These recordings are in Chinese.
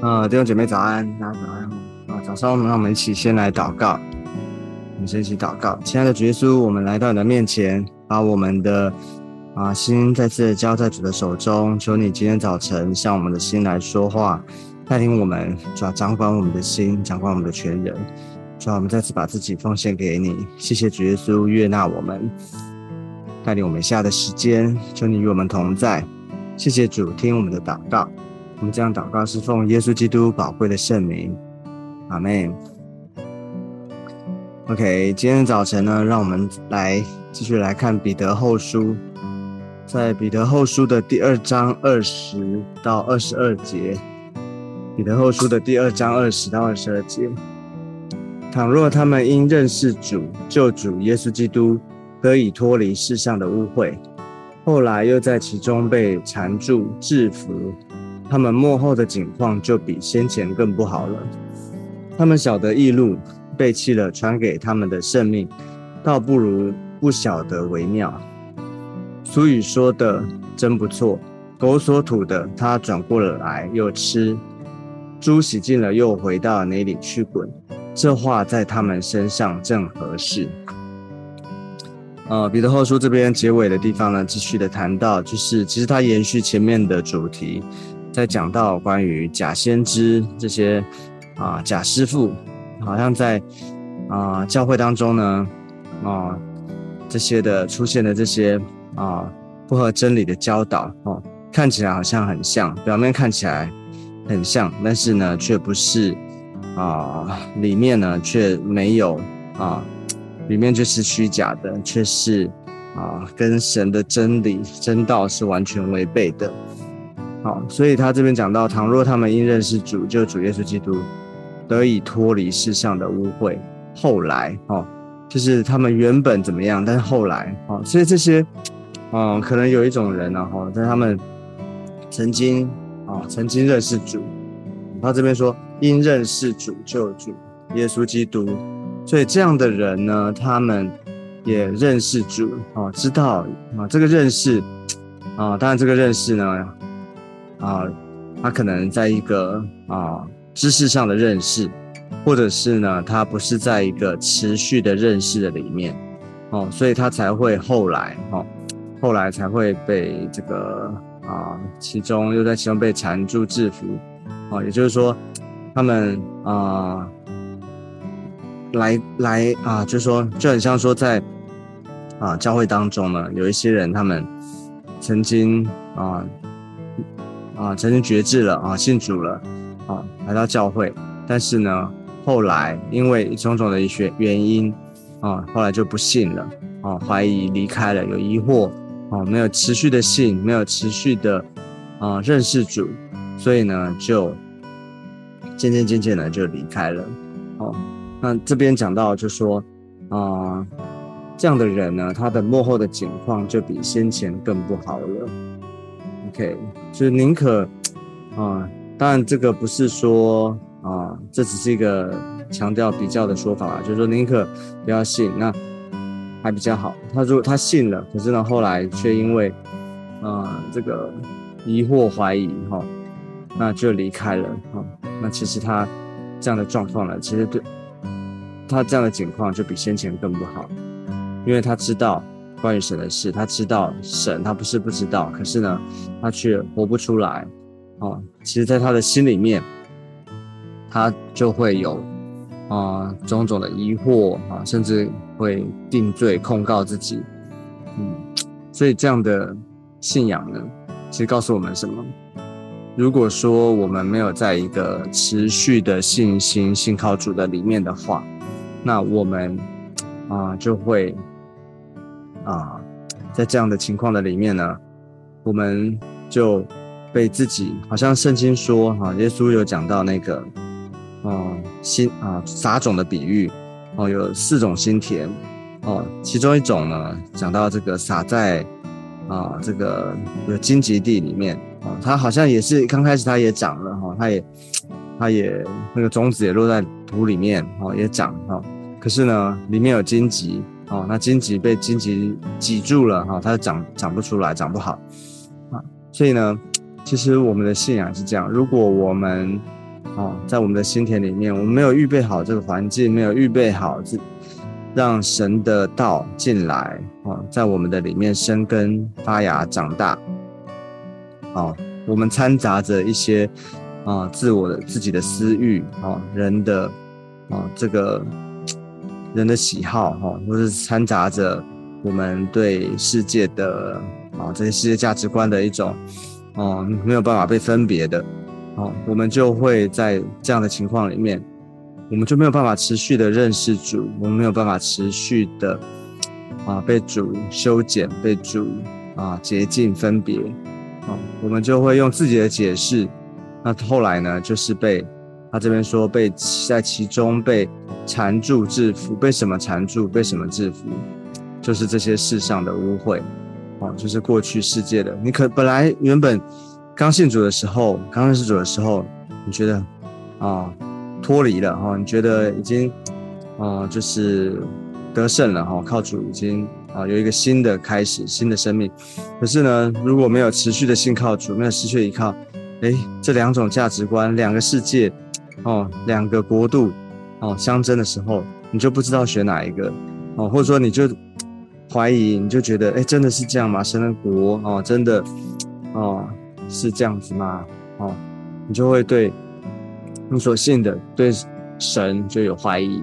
呃，弟兄姐妹早安，大家早安啊！早上，让我们一起先来祷告，我们先一起祷告。亲爱的主耶稣，我们来到你的面前，把我们的啊心再次交在主的手中，求你今天早晨向我们的心来说话，带领我们，主要掌管我们的心，掌管我们的全人。主要我们再次把自己奉献给你，谢谢主耶稣悦纳我们，带领我们下的时间，求你与我们同在。谢谢主，听我们的祷告。我们这样祷告是奉耶稣基督宝贵的圣名，阿门。OK，今天早晨呢，让我们来继续来看彼得后书，在彼得后书的第二章二十到二十二节。彼得后书的第二章二十到二十二节，倘若他们因认识主救主耶稣基督，得以脱离世上的污秽，后来又在其中被缠住制服。他们幕后的景况就比先前更不好了。他们晓得异路背弃了传给他们的生命，倒不如不晓得为妙。俗语说的真不错：狗所吐的，它转过了来又吃；猪洗净了，又回到哪里去滚。这话在他们身上正合适。呃，彼得后书这边结尾的地方呢，继续的谈到，就是其实它延续前面的主题。在讲到关于假先知这些啊假师傅，好像在啊教会当中呢啊这些的出现的这些啊不合真理的教导哦，看起来好像很像，表面看起来很像，但是呢却不是啊里面呢却没有啊里面就是虚假的，却是啊跟神的真理真道是完全违背的。所以他这边讲到，倘若他们因认识主，就主耶稣基督，得以脱离世上的污秽，后来，哦，就是他们原本怎么样，但是后来，哦，所以这些，嗯，可能有一种人呢，哈，在他们曾经，啊，曾经认识主，他这边说因认识主就主耶稣基督，所以这样的人呢，他们也认识主，哦，知道，啊，这个认识，啊，当然这个认识呢。啊，他可能在一个啊知识上的认识，或者是呢，他不是在一个持续的认识的里面，哦，所以他才会后来，哦，后来才会被这个啊，其中又在其中被缠住制服，哦，也就是说，他们啊，来来啊，就说就很像说在啊教会当中呢，有一些人他们曾经啊。啊，曾经绝志了啊，信主了啊，来到教会，但是呢，后来因为种种的一些原因啊，后来就不信了啊，怀疑离开了，有疑惑啊，没有持续的信，没有持续的啊认识主，所以呢，就渐渐渐渐的就离开了。哦，那这边讲到就说啊，这样的人呢，他的幕后的境况就比先前更不好了。OK，就宁可 啊，当然这个不是说啊，这只是一个强调比较的说法啦，就是说宁可不要信，那还比较好。他如果他信了，可是呢后来却因为啊这个疑惑怀疑哈，那就离开了哈。那其实他这样的状况呢，其实对他这样的情况就比先前更不好，因为他知道。关于神的事，他知道神，他不是不知道，可是呢，他却活不出来。哦，其实，在他的心里面，他就会有啊种种的疑惑啊，甚至会定罪控告自己。嗯，所以这样的信仰呢，其实告诉我们什么？如果说我们没有在一个持续的信心、信靠主的里面的话，那我们啊就会。啊，在这样的情况的里面呢，我们就被自己好像圣经说哈，耶稣有讲到那个，嗯，心啊撒种的比喻，哦，有四种心田，哦，其中一种呢讲到这个撒在啊这个有荆棘地里面，啊，它好像也是刚开始它也长了哈，它也它也那个种子也落在土里面，哦，也长哈，可是呢里面有荆棘。哦，那荆棘被荆棘挤住了哈，它长长不出来，长不好啊。所以呢，其实我们的信仰是这样：如果我们啊，在我们的心田里面，我们没有预备好这个环境，没有预备好这让神的道进来啊，在我们的里面生根发芽长大。啊，我们掺杂着一些啊自我的自己的私欲啊，人的啊这个人的喜好哈，或是掺杂着我们对世界的啊这些世界价值观的一种啊没有办法被分别的。哦，我们就会在这样的情况里面，我们就没有办法持续的认识主，我们没有办法持续的啊被主修剪、被主啊洁净、分别，啊，我们就会用自己的解释，那后来呢，就是被他这边说被在其中被缠住、制服，被什么缠住，被什么制服，就是这些世上的污秽，啊，就是过去世界的，你可本来原本。刚信主的时候，刚认识主的时候，你觉得啊脱离了哈，你觉得已经啊就是得胜了哈，靠主已经啊有一个新的开始，新的生命。可是呢，如果没有持续的信靠主，没有持续依靠，哎，这两种价值观，两个世界哦，两个国度哦相争的时候，你就不知道选哪一个哦，或者说你就怀疑，你就觉得哎，真的是这样吗？神的国哦，真的哦。是这样子吗？哦，你就会对你所信的对神就有怀疑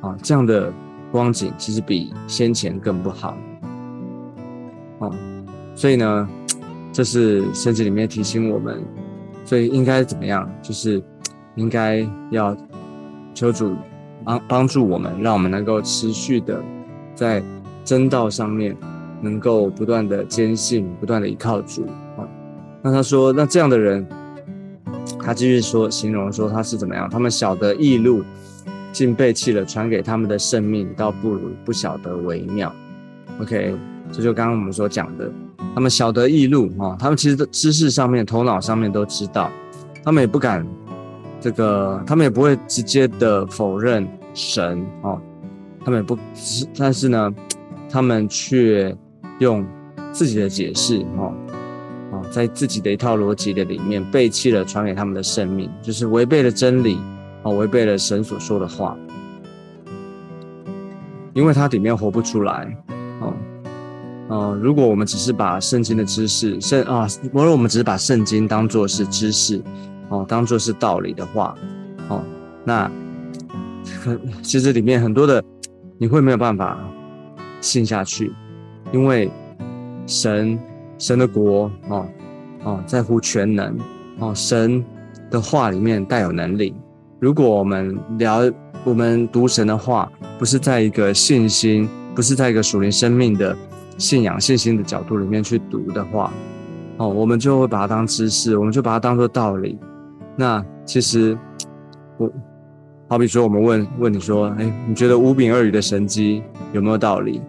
啊，这样的光景其实比先前更不好。哦，所以呢，这是圣经里面提醒我们，所以应该怎么样？就是应该要求主帮帮助我们，让我们能够持续的在真道上面，能够不断的坚信，不断的依靠主啊。那他说，那这样的人，他继续说，形容说他是怎么样？他们晓得异路，竟背弃了传给他们的生命，倒不如不晓得为妙。OK，这就刚刚我们所讲的，他们晓得异路啊，他们其实知识上面、头脑上面都知道，他们也不敢这个，他们也不会直接的否认神哦，他们也不，但是呢，他们却用自己的解释哦。在自己的一套逻辑的里面背弃了传给他们的生命，就是违背了真理，哦，违背了神所说的话，因为它里面活不出来，哦，哦，如果我们只是把圣经的知识圣啊，如果我们只是把圣经当做是知识，哦，当做是道理的话，哦，那其实里面很多的你会没有办法信下去，因为神。神的国哦哦，在乎全能哦，神的话里面带有能力。如果我们聊我们读神的话，不是在一个信心，不是在一个属灵生命的信仰信心的角度里面去读的话，哦，我们就会把它当知识，我们就把它当做道理。那其实我好比说，我们问问你说，哎，你觉得五饼二鱼的神机有没有道理？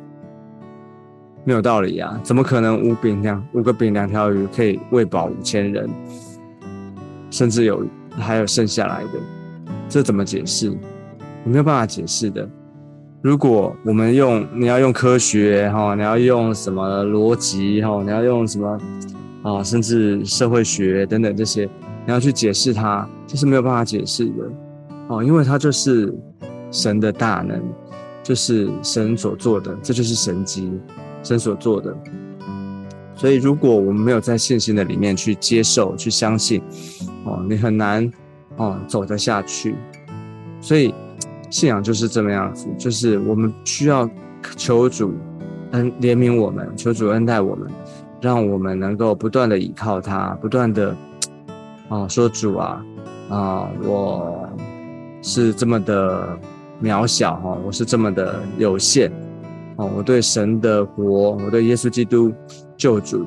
没有道理啊！怎么可能五饼两五个饼两条鱼可以喂饱五千人，甚至有还有剩下来的？这怎么解释？我没有办法解释的。如果我们用你要用科学哈，你要用什么逻辑哈，你要用什么啊，甚至社会学等等这些，你要去解释它，这是没有办法解释的哦，因为它就是神的大能，就是神所做的，这就是神迹。神所做的，所以如果我们没有在信心的里面去接受、去相信，哦，你很难哦走得下去。所以信仰就是这么样子，就是我们需要求主恩怜悯我们，求主恩待我们，让我们能够不断的依靠他，不断的啊说主啊啊，我是这么的渺小哈，我是这么的有限。哦，我对神的国，我对耶稣基督救主，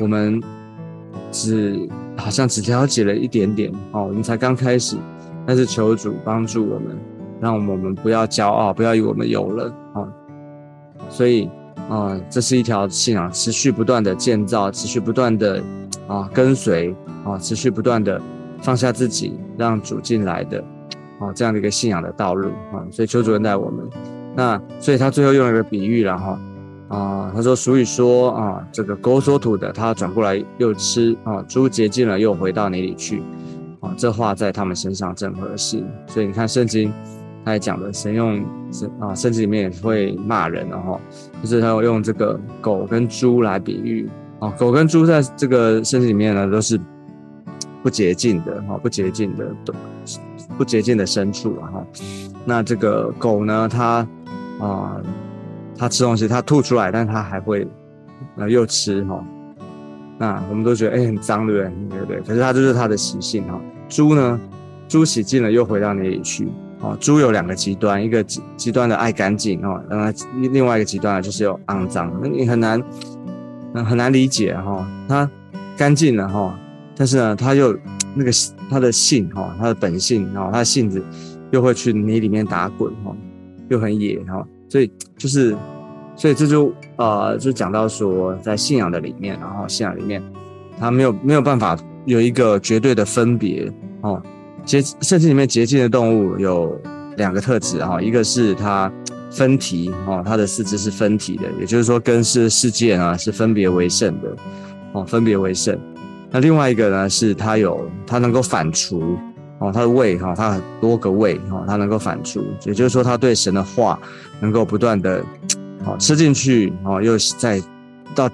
我们只好像只了解了一点点哦，我们才刚开始，但是求主帮助我们，让我们不要骄傲，不要以为我们有了哦。所以啊，这是一条信仰持续不断的建造，持续不断的啊跟随啊，持续不断的放下自己，让主进来的啊这样的一个信仰的道路啊，所以求主恩待我们。那所以他最后用了一个比喻了哈，啊，他说俗语说啊，这个狗所吐的，他转过来又吃啊，猪洁净了又回到哪里去？啊，这话在他们身上正合适。所以你看圣经，他也讲的，神用圣啊，身体里面也会骂人，然后就是他用这个狗跟猪来比喻啊，狗跟猪在这个圣经里面呢都是不洁净的哈，不洁净的不洁净的牲畜啊哈。那这个狗呢，它啊，它吃东西，它吐出来，但它还会呃又吃哈。那我们都觉得哎很脏，对不对？对不对？可是它就是它的习性哈。猪呢，猪洗净了又回到那里去哦。猪有两个极端，一个极极端的爱干净哦，那另外一个极端就是有肮脏。那你很难很难理解哈。它干净了哈，但是呢，它又那个它的性哈，它的本性哈，它的性子又会去泥里面打滚哈，又很野哈，所以就是。所以这就呃，就讲到说，在信仰的里面，然后信仰里面，它没有没有办法有一个绝对的分别哦。节圣经里面洁净的动物有两个特质哈，一个是它分体哦，它的四肢是分体的，也就是说跟是世界呢是分别为圣的哦，分别为圣。那另外一个呢是它有它能够反刍哦，它的胃哈，它很多个胃哈，它能够反刍，也就是说它对神的话能够不断的。好吃进去，哦，又再到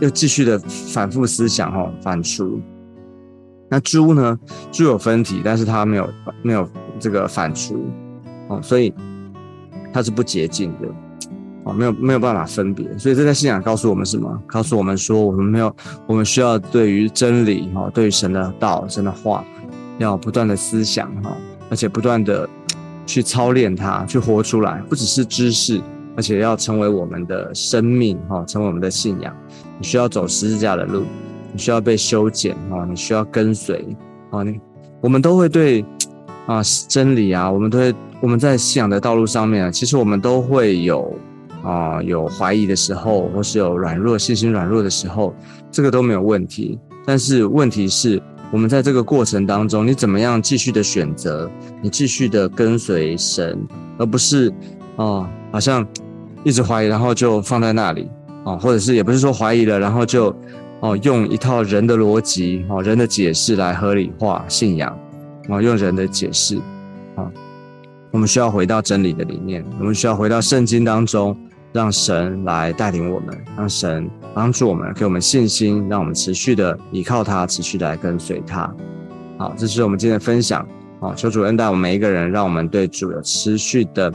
又继续的反复思想，哈，反刍。那猪呢？猪有分体，但是它没有没有这个反刍，哦，所以它是不洁净的，哦，没有没有办法分别。所以这在信仰告诉我们什么？告诉我们说，我们没有，我们需要对于真理，哈，对于神的道、神的话，要不断的思想，哈，而且不断的去操练它，去活出来，不只是知识。而且要成为我们的生命，哈，成为我们的信仰。你需要走十字架的路，你需要被修剪，啊，你需要跟随，啊，你我们都会对啊真理啊，我们都会我们在信仰的道路上面啊，其实我们都会有啊有怀疑的时候，或是有软弱信心软弱的时候，这个都没有问题。但是问题是我们在这个过程当中，你怎么样继续的选择，你继续的跟随神，而不是啊。好像一直怀疑，然后就放在那里啊，或者是也不是说怀疑了，然后就哦用一套人的逻辑哦人的解释来合理化信仰啊，用人的解释啊，我们需要回到真理的里面，我们需要回到圣经当中，让神来带领我们，让神帮助我们，给我们信心，让我们持续的依靠他，持续的来跟随他。好，这是我们今天的分享啊，求主恩待我们每一个人，让我们对主有持续的。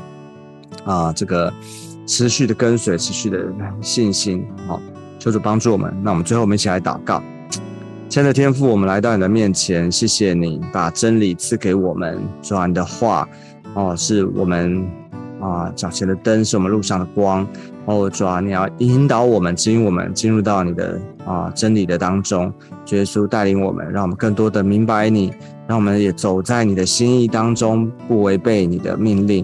啊，这个持续的跟随，持续的信心，好，求主帮助我们。那我们最后，我们一起来祷告。亲爱的天父，我们来到你的面前，谢谢你把真理赐给我们，主啊你的话，哦，是我们啊脚前的灯，是我们路上的光。哦，主啊，你要引导我们，指引我们进入到你的啊真理的当中。耶稣带领我们，让我们更多的明白你，让我们也走在你的心意当中，不违背你的命令。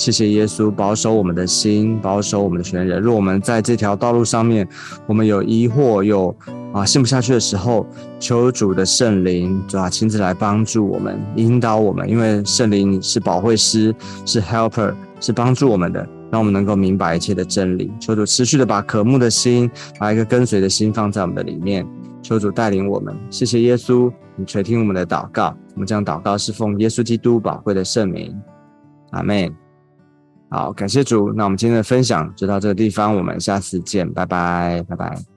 谢谢耶稣保守我们的心，保守我们的全人。若我们在这条道路上面，我们有疑惑，有啊信不下去的时候，求主的圣灵主啊亲自来帮助我们，引导我们。因为圣灵是保惠师，是 helper，是帮助我们的，让我们能够明白一切的真理。求主持续的把渴慕的心，把一个跟随的心放在我们的里面。求主带领我们。谢谢耶稣，你垂听我们的祷告。我们将祷告是奉耶稣基督宝贵的圣名。阿门。好，感谢主。那我们今天的分享就到这个地方，我们下次见，拜拜，拜拜。